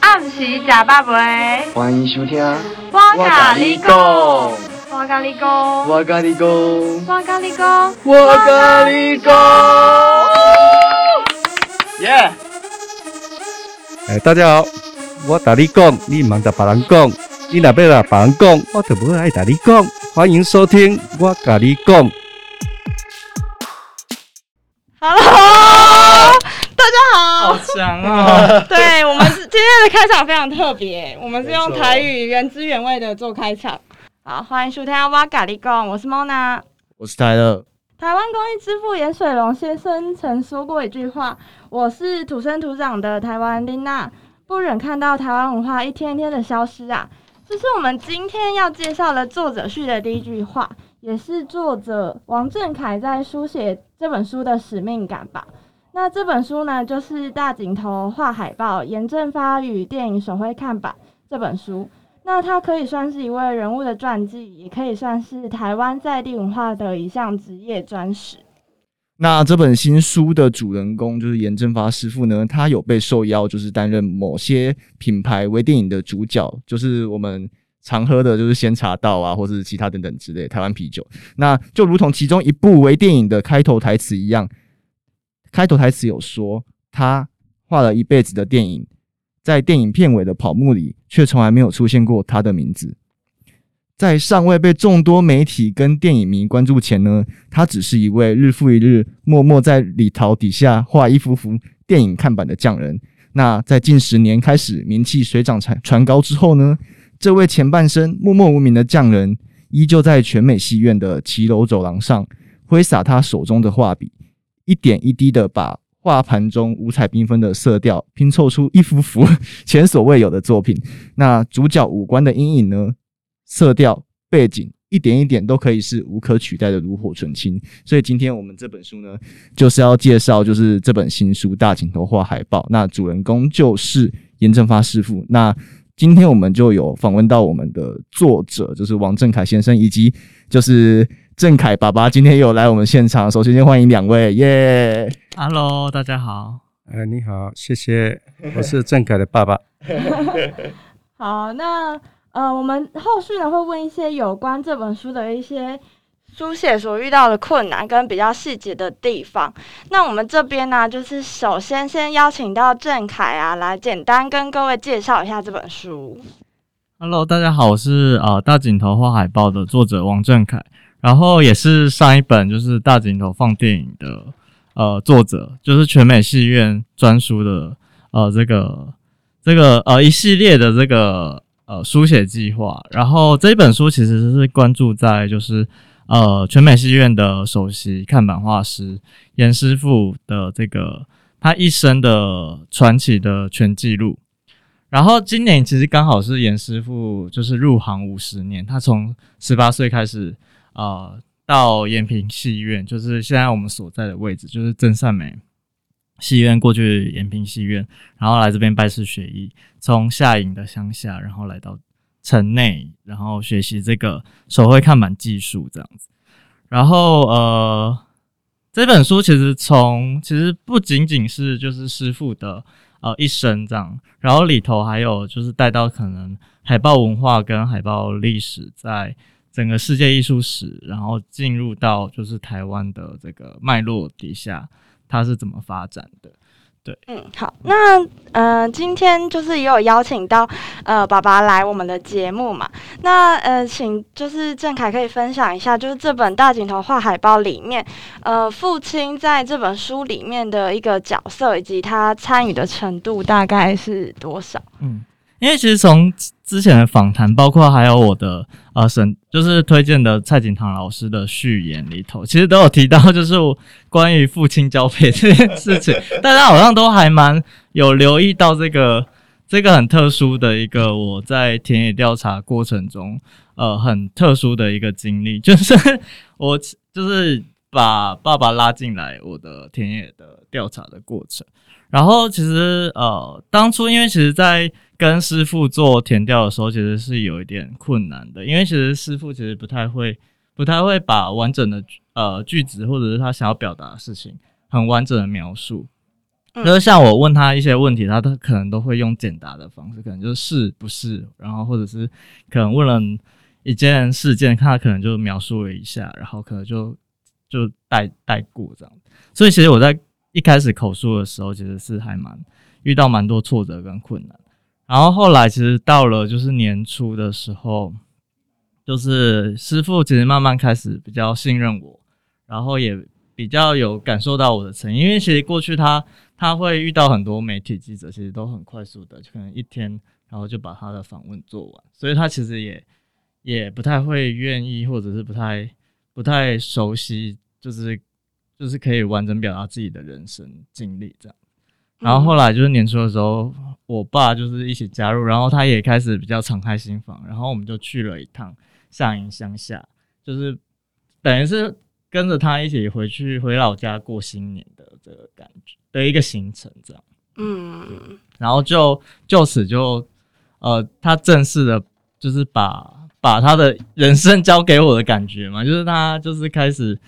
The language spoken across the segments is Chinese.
暗时食百味？欢迎收听。我甲你讲，我甲你讲，我甲你讲，我甲你讲，我甲你讲。耶！哎，大家好，我甲你讲，你唔得别人讲，你若要甲别人讲，我就不爱甲你讲。欢迎收听我甲你讲。Hello，好。好强哦！对我们是今天的开场非常特别，我们是用台语原汁原味的做开场。好，欢迎收听我咖喱讲，我是 Mona。我是泰勒，台湾公益之父严水龙先生曾说过一句话：“我是土生土长的台湾琳娜，不忍看到台湾文化一天天的消失啊！”这是我们今天要介绍的作者序的第一句话，也是作者王振凯在书写这本书的使命感吧。那这本书呢，就是大井头画海报，严正发与电影手绘看板这本书。那它可以算是一位人物的传记，也可以算是台湾在地文化的一项职业专史。那这本新书的主人公就是严正发师傅呢，他有被受邀，就是担任某些品牌微电影的主角，就是我们常喝的，就是仙茶道啊，或者是其他等等之类台湾啤酒。那就如同其中一部微电影的开头台词一样，开头台词有说，他画了一辈子的电影，在电影片尾的跑幕里，却从来没有出现过他的名字。在尚未被众多媒体跟电影迷关注前呢，他只是一位日复一日默默在礼桃底下画一幅幅电影看板的匠人。那在近十年开始名气水涨船船高之后呢，这位前半生默默无名的匠人，依旧在全美戏院的骑楼走廊上挥洒他手中的画笔，一点一滴的把画盘中五彩缤纷的色调拼凑出一幅幅 前所未有的作品。那主角五官的阴影呢？色调、背景一点一点都可以是无可取代的炉火纯青。所以今天我们这本书呢，就是要介绍就是这本新书《大镜头画海报》，那主人公就是严正发师傅。那今天我们就有访问到我们的作者，就是王正凯先生，以及就是正凯爸爸，今天也有来我们现场。首先先欢迎两位，耶、Hello，大家好。哎，你好，谢谢，我是郑凯的爸爸。好，那呃，我们后续呢会问一些有关这本书的一些书写所遇到的困难跟比较细节的地方。那我们这边呢，就是首先先邀请到郑凯啊，来简单跟各位介绍一下这本书。Hello，大家好，我是呃大井头画海报的作者王正凯，然后也是上一本就是大井头放电影的呃作者，就是全美戏院专属的呃这个这个呃一系列的这个呃书写计划。然后这本书其实是关注在就是呃全美戏院的首席看板画师严师傅的这个他一生的传奇的全记录。然后今年其实刚好是严师傅就是入行五十年，他从十八岁开始，呃，到延平戏院，就是现在我们所在的位置，就是真善美戏院过去延平戏院，然后来这边拜师学艺，从下营的乡下，然后来到城内，然后学习这个手绘看板技术这样子。然后呃，这本书其实从其实不仅仅是就是师傅的呃一生这样，然后里头还有就是带到可能海报文化跟海报历史在整个世界艺术史，然后进入到就是台湾的这个脉络底下，它是怎么发展的。对嗯，好，那呃，今天就是也有邀请到呃爸爸来我们的节目嘛，那呃，请就是郑凯可以分享一下，就是这本大镜头画海报里面，呃，父亲在这本书里面的一个角色以及他参与的程度大概是多少？嗯，因为其实从之前的访谈，包括还有我的呃审，就是推荐的蔡景堂老师的序言里头，其实都有提到，就是我关于父亲交配这件事情，大家好像都还蛮有留意到这个这个很特殊的一个我在田野调查过程中，呃，很特殊的一个经历，就是我就是把爸爸拉进来我的田野的调查的过程。然后其实呃，当初因为其实，在跟师傅做填调的时候，其实是有一点困难的，因为其实师傅其实不太会，不太会把完整的呃句子或者是他想要表达的事情很完整的描述。嗯就是像我问他一些问题，他都可能都会用简答的方式，可能就是是不是，然后或者是可能问了一件事件，他可能就描述了一下，然后可能就就带带过这样。所以其实我在一开始口述的时候，其实是还蛮遇到蛮多挫折跟困难。然后后来其实到了就是年初的时候，就是师傅其实慢慢开始比较信任我，然后也比较有感受到我的诚意，因为其实过去他他会遇到很多媒体记者，其实都很快速的，就可能一天然后就把他的访问做完，所以他其实也也不太会愿意，或者是不太不太熟悉，就是就是可以完整表达自己的人生经历这样。然后后来就是年初的时候，我爸就是一起加入，然后他也开始比较敞开心房，然后我们就去了一趟下营乡下，就是等于是跟着他一起回去回老家过新年的这个感觉的一个行程这样。嗯然后就就此就呃，他正式的，就是把把他的人生交给我的感觉嘛，就是他就是开始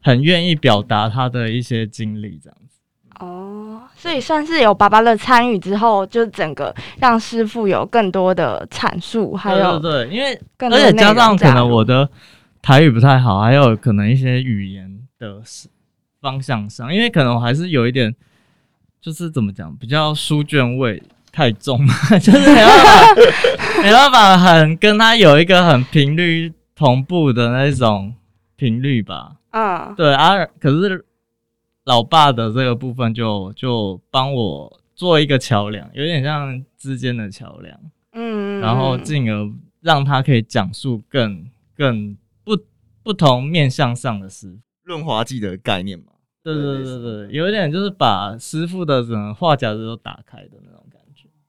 很愿意表达他的一些经历这样子。哦，所以算是有爸爸的参与之后，就整个让师傅有更多的阐述，还有对因为而且加上可能我的台语不太好，还有可能一些语言的方向上，因为可能我还是有一点，就是怎么讲，比较书卷味太重嘛，就是没办法，没办法很跟他有一个很频率同步的那种频率吧。嗯对啊，可是老爸的这个部分就就帮我做一个桥梁，有点像之间的桥梁。嗯，然后进而让他可以讲述更更不不同面向上的事。润滑剂的概念嘛。对对对对，有一点就是把师傅的整个话匣子都打开的那种感觉。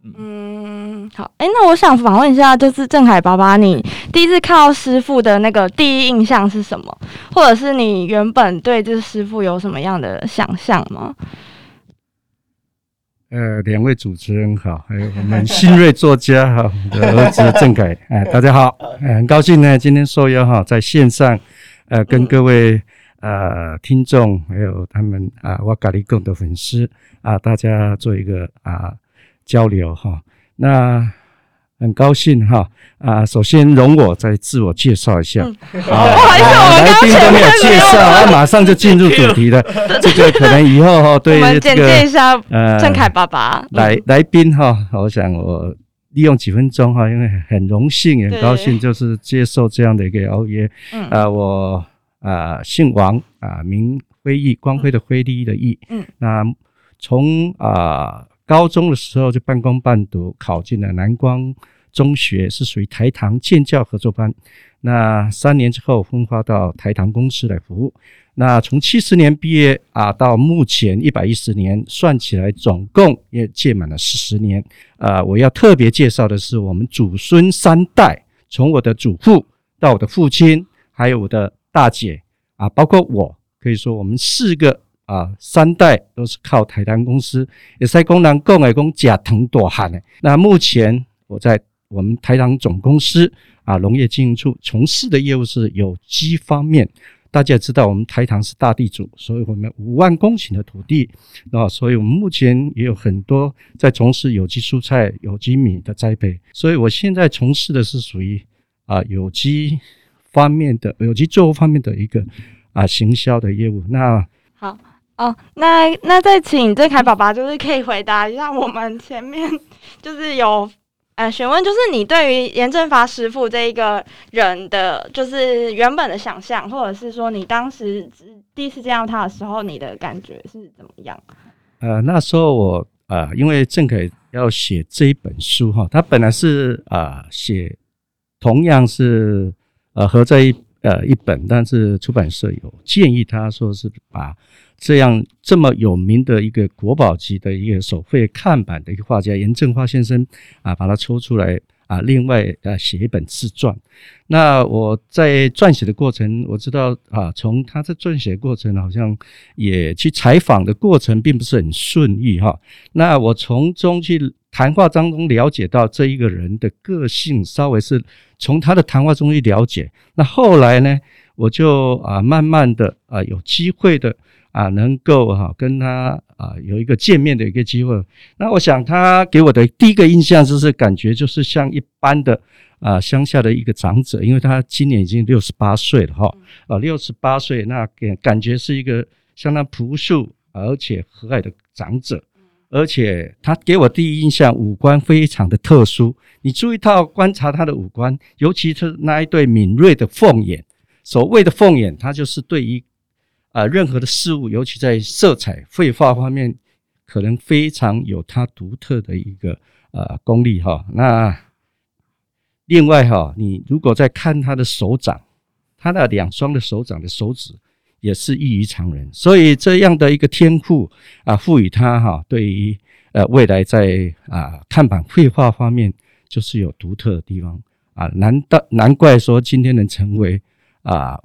嗯，嗯，好，哎、那我想访问一下，就是郑凯爸爸，你第一次看到师傅的那个第一印象是什么？或者是你原本对这师傅有什么样的想象吗？呃，两位主持人好，还有我们新锐作家哈，我的儿子郑凯，哎，大家好，哎很高兴呢，今天受邀哈，在线上，呃，跟各位呃听众，还有他们啊，我咖喱贡的粉丝啊，大家做一个啊交流哈。那很高兴哈啊，首先容我再自我介绍一下。嗯啊，不好来宾都没有介绍，啊，马上就进入主题了。这个可能以后哈，我对这个下呃郑凯爸爸。来来宾哈，我想我利用几分钟哈，因为很荣幸也很高兴，就是接受这样的一个邀约。嗯啊，我啊姓王啊，名辉毅，光辉的辉，利益的毅。嗯，那从啊高中的时候就半工半读，考进了南光中学，是属于台糖建教合作班。那三年之后分发到台糖公司来服务。那从七十年毕业啊，到目前一百一十年，算起来总共也届满了四十年。啊，我要特别介绍的是我们祖孙三代，从我的祖父到我的父亲，还有我的大姐啊，包括我，可以说我们四个啊三代都是靠台糖公司，也是工人讲的讲甲藤大汉的。那目前我在我们台糖总公司啊农业经营处从事的业务是有机方面。大家也知道，我们台糖是大地主，所以我们五万公顷的土地啊，所以我们目前也有很多在从事有机蔬菜、有机米的栽培。所以我现在从事的是属于啊有机方面的有机作物方面的一个啊行销的业务。那好哦，那那再请郑凯爸爸，就是可以回答一下我们前面就是有呃询问，就是你对于严正发师傅这一个人的，就是原本的想象，或者是说你当时第一次见到他的时候，你的感觉是怎么样？呃那时候我呃因为郑凯要写这一本书哈，他本来是啊、写同样是呃合在一呃一本，但是出版社有建议他说是把这样这么有名的一个国宝级的一个手绘看板的一个画家严正发先生啊，把它抽出来啊，另外呃写一本自传。那我在撰写的过程，我知道啊，从他在撰写过程好像也去采访的过程并不是很顺利哈。那我从中去谈话当中了解到这一个人的个性，稍微是从他的谈话中去了解。那后来呢，我就啊慢慢的啊有机会的啊，能够哈、跟他啊有一个见面的一个机会。那我想他给我的第一个印象就是感觉就是像一般的啊乡下的一个长者，因为他今年已经六十八岁了哈，啊六十八岁，那感感觉是一个相当朴素而且和蔼的长者。而且他给我第一印象，五官非常的特殊。你注意到观察他的五官，尤其是那一对敏锐的凤眼。所谓的凤眼，它就是对于啊、任何的事物，尤其在色彩绘画方面，可能非常有它独特的一个呃功力哈。那另外哈，你如果在看他的手掌，他的两双的手掌的手指也是异于常人，所以这样的一个天赋啊，赋予他哈对于呃未来在啊看板绘画方面就是有独特的地方啊，难道难怪说今天能成为啊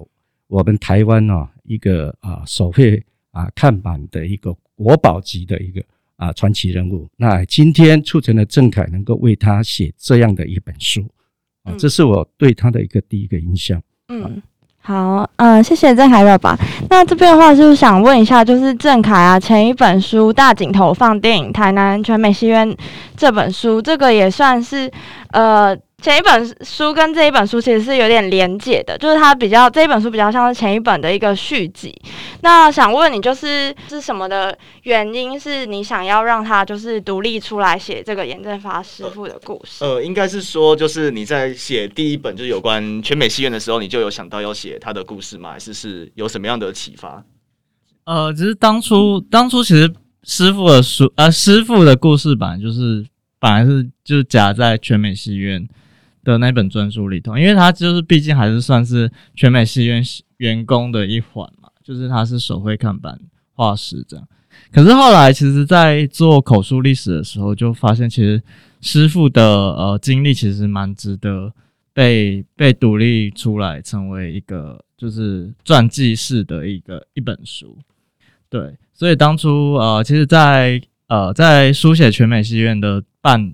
我们台湾哦一个啊手绘啊看板的一个国宝级的一个啊传奇人物。那今天促成了郑恺能够为他写这样的一本书啊，嗯这是我对他的一个第一个印象。嗯，好，嗯，谢谢郑凯爸爸。那这边的话，就是想问一下，就是郑凯啊，前一本书《大井头放电影台南全美戏院》这本书，这个也算是呃。前一本书跟这一本书其实是有点连结的，就是它比较这一本书比较像是前一本的一个续集。那想问你，就是是什么的原因，是你想要让他就是独立出来写这个严正发师傅的故事？呃，应该是说，就是你在写第一本就是有关全美戏院的时候，你就有想到要写他的故事吗？还是是有什么样的启发？呃，只是当初当初其实师傅的书，呃，师傅的故事本来就是本来是就是夹在全美戏院的那本专书里头，因为他就是毕竟还是算是全美戏院员工的一环嘛，就是他是手绘看板画师这样。可是后来，其实，在做口述历史的时候，就发现其实师傅的呃经历其实蛮值得被被独立出来，成为一个就是传记式的一个一本书。对，所以当初呃，其实在，呃在书写全美戏院的半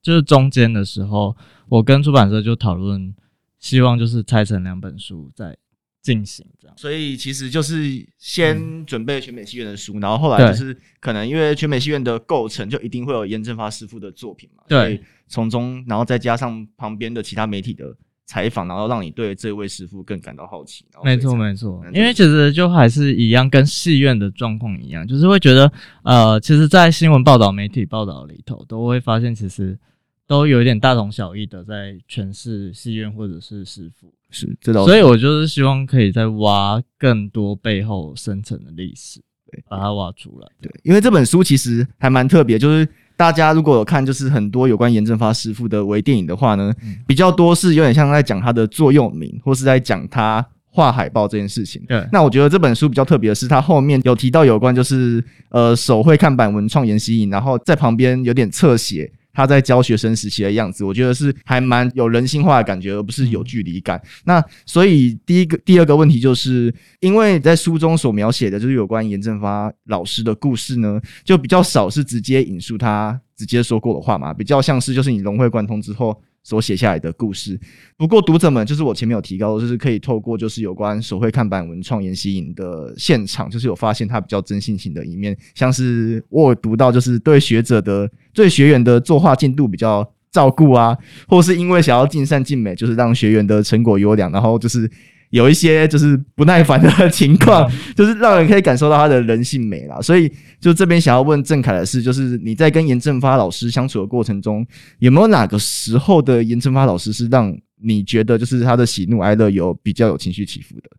就是中间的时候，我跟出版社就讨论，希望就是拆成两本书再进行这样。所以其实就是先准备全美戏院的书，然后后来就是可能因为全美戏院的构成就一定会有严正发师傅的作品嘛，对从中然后再加上旁边的其他媒体的采访，然后让你对这位师傅更感到好奇。没错没错嗯，因为其实就还是一样，跟戏院的状况一样，就是会觉得，呃，其实，在新闻报道、媒体报道里头，都会发现其实都有一点大同小异的在诠释戏院或者是师傅，是这倒是。所以我就是希望可以再挖更多背后深层的历史，对把它挖出来。对，因为这本书其实还蛮特别，就是大家如果有看，就是很多有关严正发师傅的微电影的话呢，嗯。比较多是有点像在讲他的座右铭，或是在讲他画海报这件事情。对，那我觉得这本书比较特别的是，它后面有提到有关就是呃手绘看板文创研习营，然后在旁边有点侧写他在教学生时期的样子，我觉得是还蛮有人性化的感觉，而不是有距离感。那所以第一个、第二个问题就是，因为在书中所描写的就是有关严正发老师的故事呢，就比较少是直接引述他直接说过的话嘛，比较像是就是你融会贯通之后。所写下来的故事，不过读者们就是我前面有提到，就是可以透过就是有关手绘看板文创研习营的现场，就是有发现他比较真性情的一面，像是我有读到就是对学者的对学员的作画进度比较照顾啊，或是因为想要尽善尽美，就是让学员的成果优良，然后就是有一些就是不耐烦的情况，就是让人可以感受到他的人性美啦。所以就这边想要问郑凯的是，就是你在跟严正发老师相处的过程中，有没有哪个时候的严正发老师是让你觉得就是他的喜怒哀乐有比较有情绪起伏的？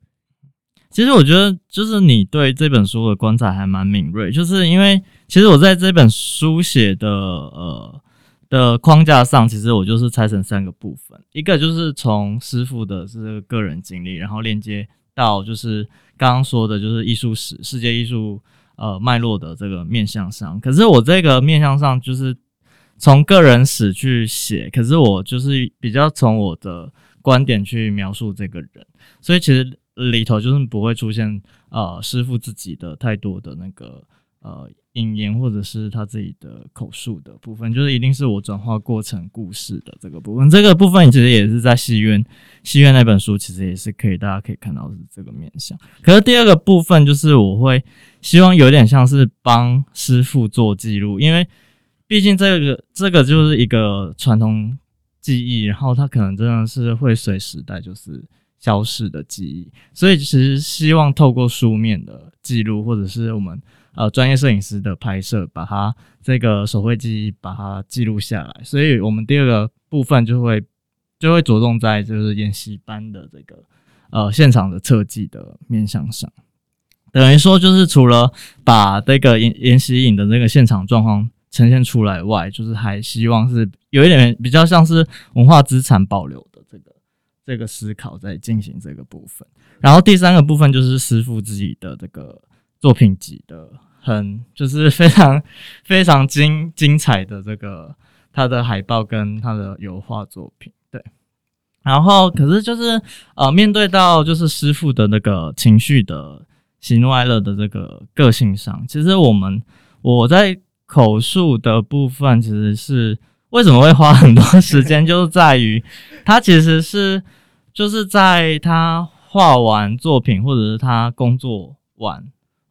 其实我觉得，就是你对这本书的观察还蛮敏锐，就是因为其实我在这本书写的呃的框架上，其实我就是拆成三个部分，一个就是从师傅的这个个人经历，然后链接到就是刚刚说的，就是艺术史、世界艺术呃脉络的这个面向上。可是我这个面向上就是从个人史去写，可是我就是比较从我的观点去描述这个人，所以其实里头就是不会出现呃师傅自己的太多的那个呃引言或者是他自己的口述的部分，就是一定是我转化过程故事的这个部分。这个部分其实也是在戏院戏院那本书，其实也是可以大家可以看到是这个面向。可是第二个部分就是我会希望有点像是帮师傅做记录，因为毕竟这个这个就是一个传统记忆，然后它可能真的是会随时代就是消逝的记忆，所以其实希望透过书面的记录，或者是我们呃专业摄影师的拍摄，把它这个手绘记忆把它记录下来。所以我们第二个部分就会就会着重在就是演习班的这个呃现场的设计的面向上。等于说，就是除了把这个研研习影的这个现场状况呈现出来外，就是还希望是有一点比较像是文化资产保留的这个这个思考在进行这个部分。然后第三个部分就是师傅自己的这个作品集的很就是非常 非常精精彩的这个他的海报跟他的油画作品，对。然后可是就是呃面对到就是师傅的那个情绪的。喜怒哀乐的这个个性上，其实我们我在口述的部分，其实是为什么会花很多时间，就是在于 他其实是就是在他画完作品，或者是他工作完，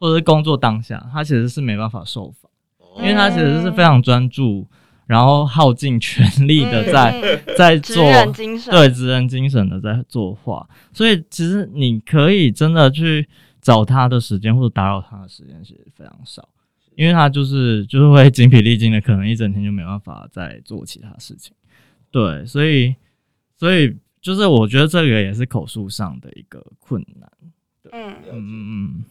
或者是工作当下，他其实是没办法受访，因为他其实是非常专注，然后耗尽全力的在在做，对，职人精神的在作画，所以其实你可以真的去。找他的时间或者打扰他的时间其实非常少，因为他就是就是会精疲力尽的，可能一整天就没办法再做其他事情。对，所以所以就是我觉得这个也是口述上的一个困难。嗯嗯嗯嗯。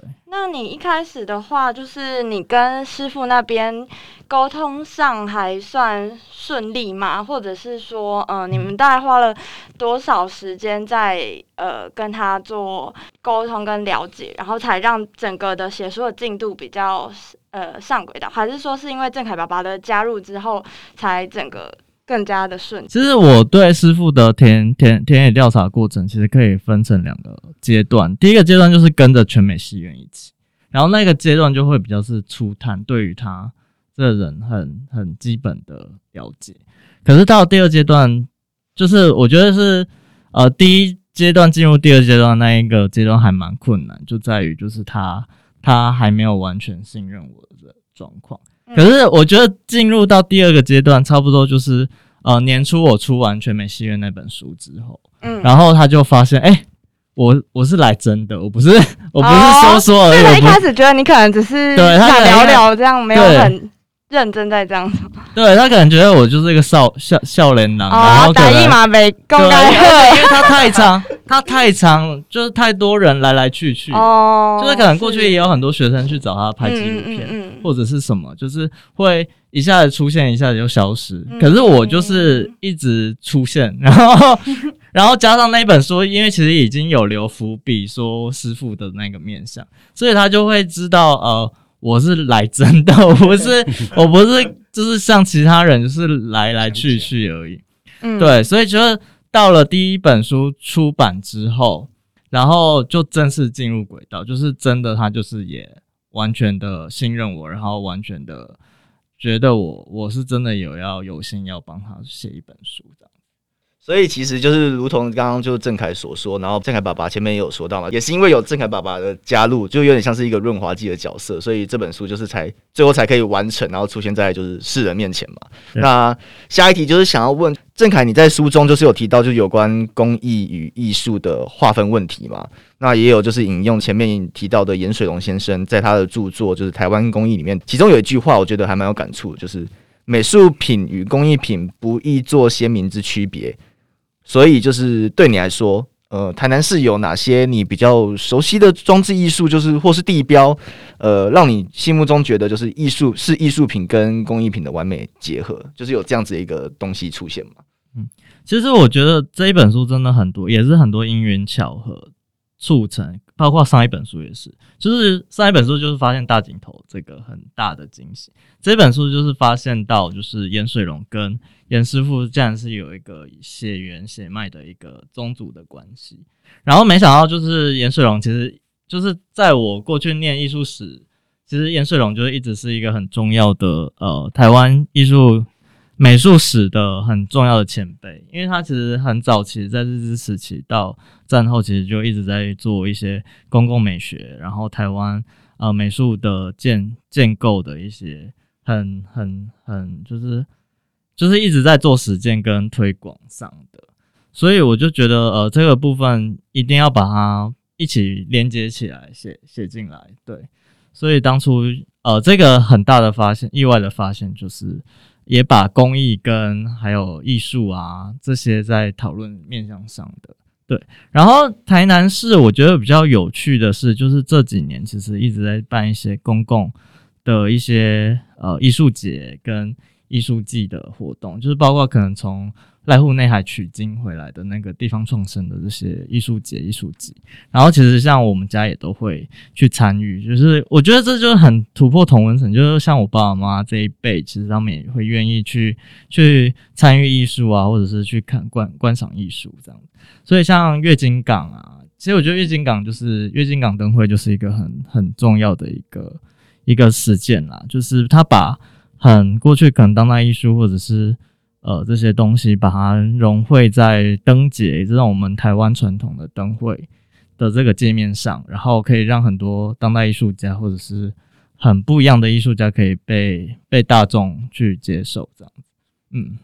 对，那你一开始的话，就是你跟师傅那边沟通上还算顺利吗？或者是说，呃，你们大概花了多少时间在呃跟他做沟通跟了解，然后才让整个的写书的进度比较呃上轨道？还是说是因为郑凯爸爸的加入之后，才整个？更加的顺。其实我对师傅的田田田野调查过程，其实可以分成两个阶段。第一个阶段就是跟着全美戏院一起，然后那个阶段就会比较是初探，对于他这个人很很基本的了解。可是到第二阶段，就是我觉得是呃第一阶段进入第二阶段那一个阶段还蛮困难，就在于就是他他还没有完全信任我的状况。可是我觉得进入到第二个阶段，差不多就是呃年初我出完全美戏院那本书之后，嗯，然后他就发现，哎，我我是来真的，我不是 我不是说说而已。他一开始觉得你可能只是想聊聊这样，没有很。认真在这样子，对他可能觉得我就是一个少笑笑脸男，然后打一马没公开，因为 他太长，他太长，就是太多人来来去去，哦，就是可能过去也有很多学生去找他拍纪录片，或者是什么，就是会一下子出现，一下子就消失。可是我就是一直出现，然后，然后加上那本书，因为其实已经有留伏笔说师傅的那个面相，所以他就会知道呃。我是来真的，我不是，我不是，就是像其他人，就是来来去去而已。嗯，对，所以就是到了第一本书出版之后，然后就正式进入轨道，就是真的，他就是也完全的信任我，然后完全的觉得我我是真的有要有心要帮他写一本书的。所以其实就是如同刚刚就郑凯所说，然后郑凯爸爸前面也有说到嘛，也是因为有郑凯爸爸的加入，就有点像是一个润滑剂的角色，所以这本书就是才最后才可以完成，然后出现在就是世人面前嘛。那下一题就是想要问郑凯，你在书中就是有提到就有关工艺与艺术的划分问题嘛？那也有就是引用前面提到的严水龙先生在他的著作就是《台湾工艺》里面，其中有一句话我觉得还蛮有感触，就是美术品与工艺品不易做鲜明之区别。所以就是对你来说，呃，台南市有哪些你比较熟悉的装置艺术，就是或是地标，呃，让你心目中觉得就是艺术是艺术品跟工艺品的完美结合，就是有这样子一个东西出现吗？嗯，其实我觉得这一本书真的很多，也是很多因缘巧合促成。包括上一本书也是，就是上一本书就是发现大井头这个很大的惊喜。这本书就是发现到，就是盐水龙跟严师傅竟然是有一个血缘血脉的一个宗族的关系。然后没想到，就是盐水龙其实就是在我过去念艺术史，其实颜水龙就是一直是一个很重要的呃台湾艺术美术史的很重要的前辈，因为他其实很早期在日治时期到战后，其实就一直在做一些公共美学，然后台湾呃美术的建建构的一些很很很就是就是一直在做实践跟推广上的，所以我就觉得呃这个部分一定要把它一起连接起来写写进来，对，所以当初呃这个很大的发现，意外的发现就是。也把工艺跟还有艺术啊这些在讨论面向上的对，然后台南市我觉得比较有趣的是，就是这几年其实一直在办一些公共的一些呃艺术节跟艺术季的活动，就是包括可能从。濑户内海取经回来的那个地方创生的这些艺术节、艺术季，然后其实像我们家也都会去参与，就是我觉得这就是很突破同文层，就是像我爸爸妈妈这一辈，其实他们也会愿意去去参与艺术啊，或者是去看观观赏艺术这样。所以像月经港啊，其实我觉得月经港就是月经港灯会就是一个很很重要的一个一个实践啦，就是他把很过去可能当代艺术或者是。呃，这些东西把它融汇在灯节这种我们台湾传统的灯会的这个界面上，然后可以让很多当代艺术家或者是很不一样的艺术家可以被被大众去接受，这样子，嗯，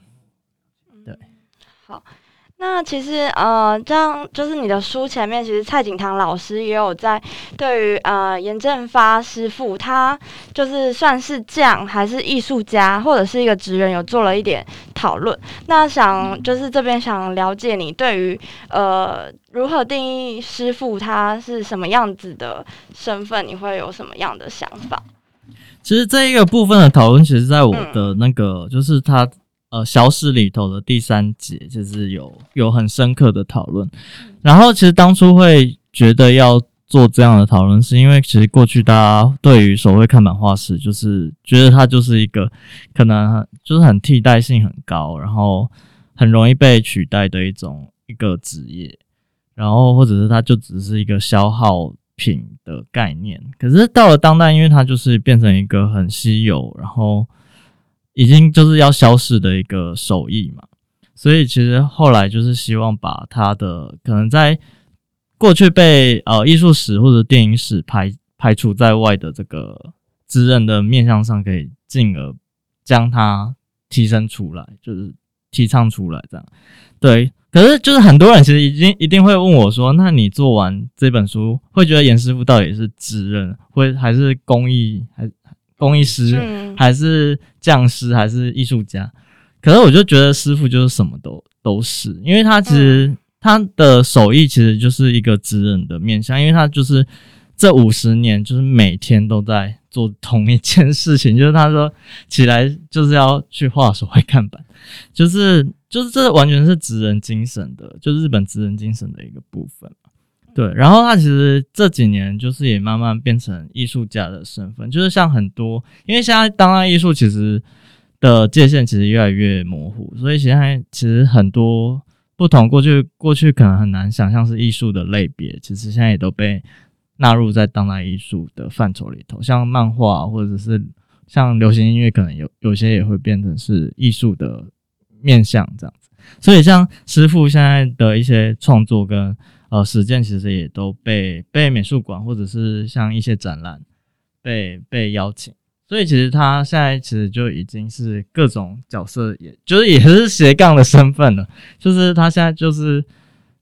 对，好。那其实呃，这样就是你的书前面，其实蔡景堂老师也有在对于呃严正发师傅，他就是算是匠还是艺术家，或者是一个职人，有做了一点讨论。那想就是这边想了解你对于呃如何定义师傅他是什么样子的身份，你会有什么样的想法？其实这一个部分的讨论，其实在我的那个就是他。呃，小史里头的第三节就是有有很深刻的讨论，然后其实当初会觉得要做这样的讨论，是因为其实过去大家对于所谓看板画师，就是觉得他就是一个可能就是很替代性很高，然后很容易被取代的一种一个职业，然后或者是它就只是一个消耗品的概念。可是到了当代，因为它就是变成一个很稀有，然后。已经就是要消失的一个手艺嘛，所以其实后来就是希望把它的可能在过去被呃艺术史或者电影史排排除在外的这个职人的面向上，可以进而将它提升出来，就是提倡出来这样。对，可是就是很多人其实已经一定会问我说，那你做完这本书，会觉得严师傅到底是职人，会还是工艺还？工艺师还是匠师还是艺术家？可是我就觉得师傅就是什么都都是，因为他其实他的手艺其实就是一个职人的面向，因为他就是这五十年就是每天都在做同一件事情，就是他说起来就是要去画手绘看板，就是就是这完全是职人精神的，就日本职人精神的一个部分。对，然后他其实这几年就是也慢慢变成艺术家的身份，就是像很多，因为现在当代艺术其实的界限其实越来越模糊，所以现在其实很多不同过去过去可能很难想象是艺术的类别，其实现在也都被纳入在当代艺术的范畴里头，像漫画或者是像流行音乐，可能有有些也会变成是艺术的面向这样子，所以像师傅现在的一些创作跟。呃，实践其实也都被被美术馆或者是像一些展览被被邀请，所以其实他现在其实就已经是各种角色，也就是也是斜杠的身份了。就是他现在就是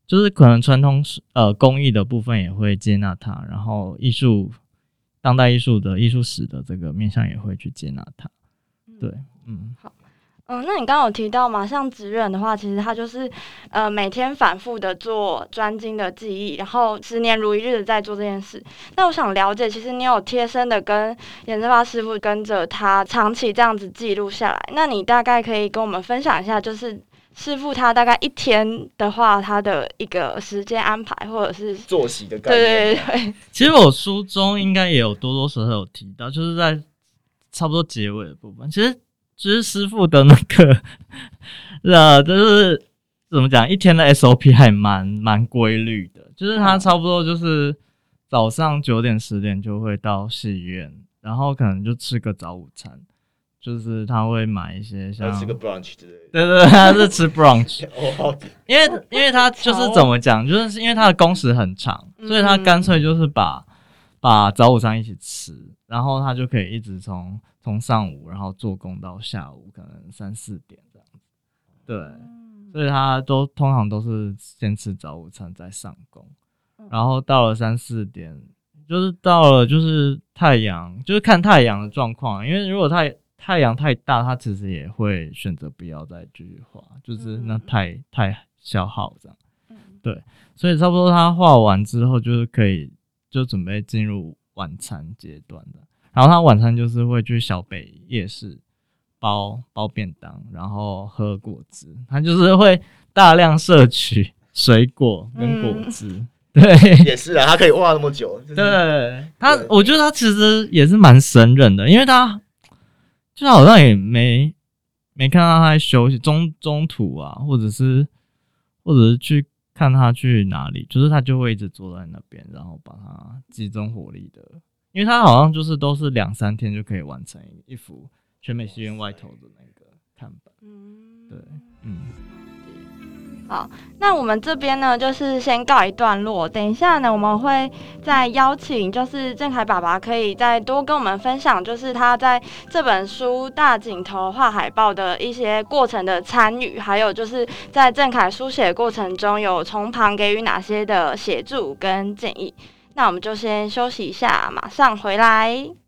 就是可能传统呃工艺的部分也会接纳他，然后艺术当代艺术的艺术史的这个面向也会去接纳他。对，嗯，好。嗯，那你刚刚有提到嘛，像职人的话，其实他就是呃每天反复的做专精的记忆，然后十年如一日的在做这件事。那我想了解，其实你有贴身的跟严正发师傅跟着他长期这样子记录下来，那你大概可以跟我们分享一下，就是师傅他大概一天的话，他的一个时间安排或者是作息的概念。对对对。其实我书中应该也有多多少少有提到，就是在差不多结尾的部分，其实。就是师傅的那个，呃，就是怎么讲，一天的 SOP 还蛮蛮规律的。就是他差不多就是早上九点十点就会到戏院，然后可能就吃个早午餐，就是他会买一些像，吃个 brunch 之类的。对对，对他是吃 brunch，因为因为他就是怎么讲，就是因为他的工时很长，所以他干脆就是把把早午餐一起吃，然后他就可以一直从从上午然后做工到下午，可能三四点这样子。对，所以他都通常都是先吃早午餐再上工，然后到了三四点，就是到了就是太阳，就是看太阳的状况，因为如果太太阳太大，他其实也会选择不要再继续画，就是那太太消耗这样。对，所以差不多他画完之后，就是可以就准备进入晚餐阶段的。然后他晚餐就是会去小北夜市包包便当，然后喝果汁。他就是会大量摄取水果跟果汁。对，也是啊，他可以画那么久。就是对他对，我觉得他其实也是蛮神人的，因为他就他好像也没没看到他在休息中中途啊，或者是或者是去看他去哪里，就是他就会一直坐在那边，然后把它集中火力的，因为他好像就是都是两三天就可以完成一幅全美戏院外头的那个看板。对，嗯。好，那我们这边呢，就是先告一段落。等一下呢，我们会再邀请，就是郑凯爸爸可以再多跟我们分享，就是他在这本书大镜头画海报的一些过程的参与，还有就是在郑凯书写过程中有从旁给予哪些的协助跟建议。那我们就先休息一下，马上回来。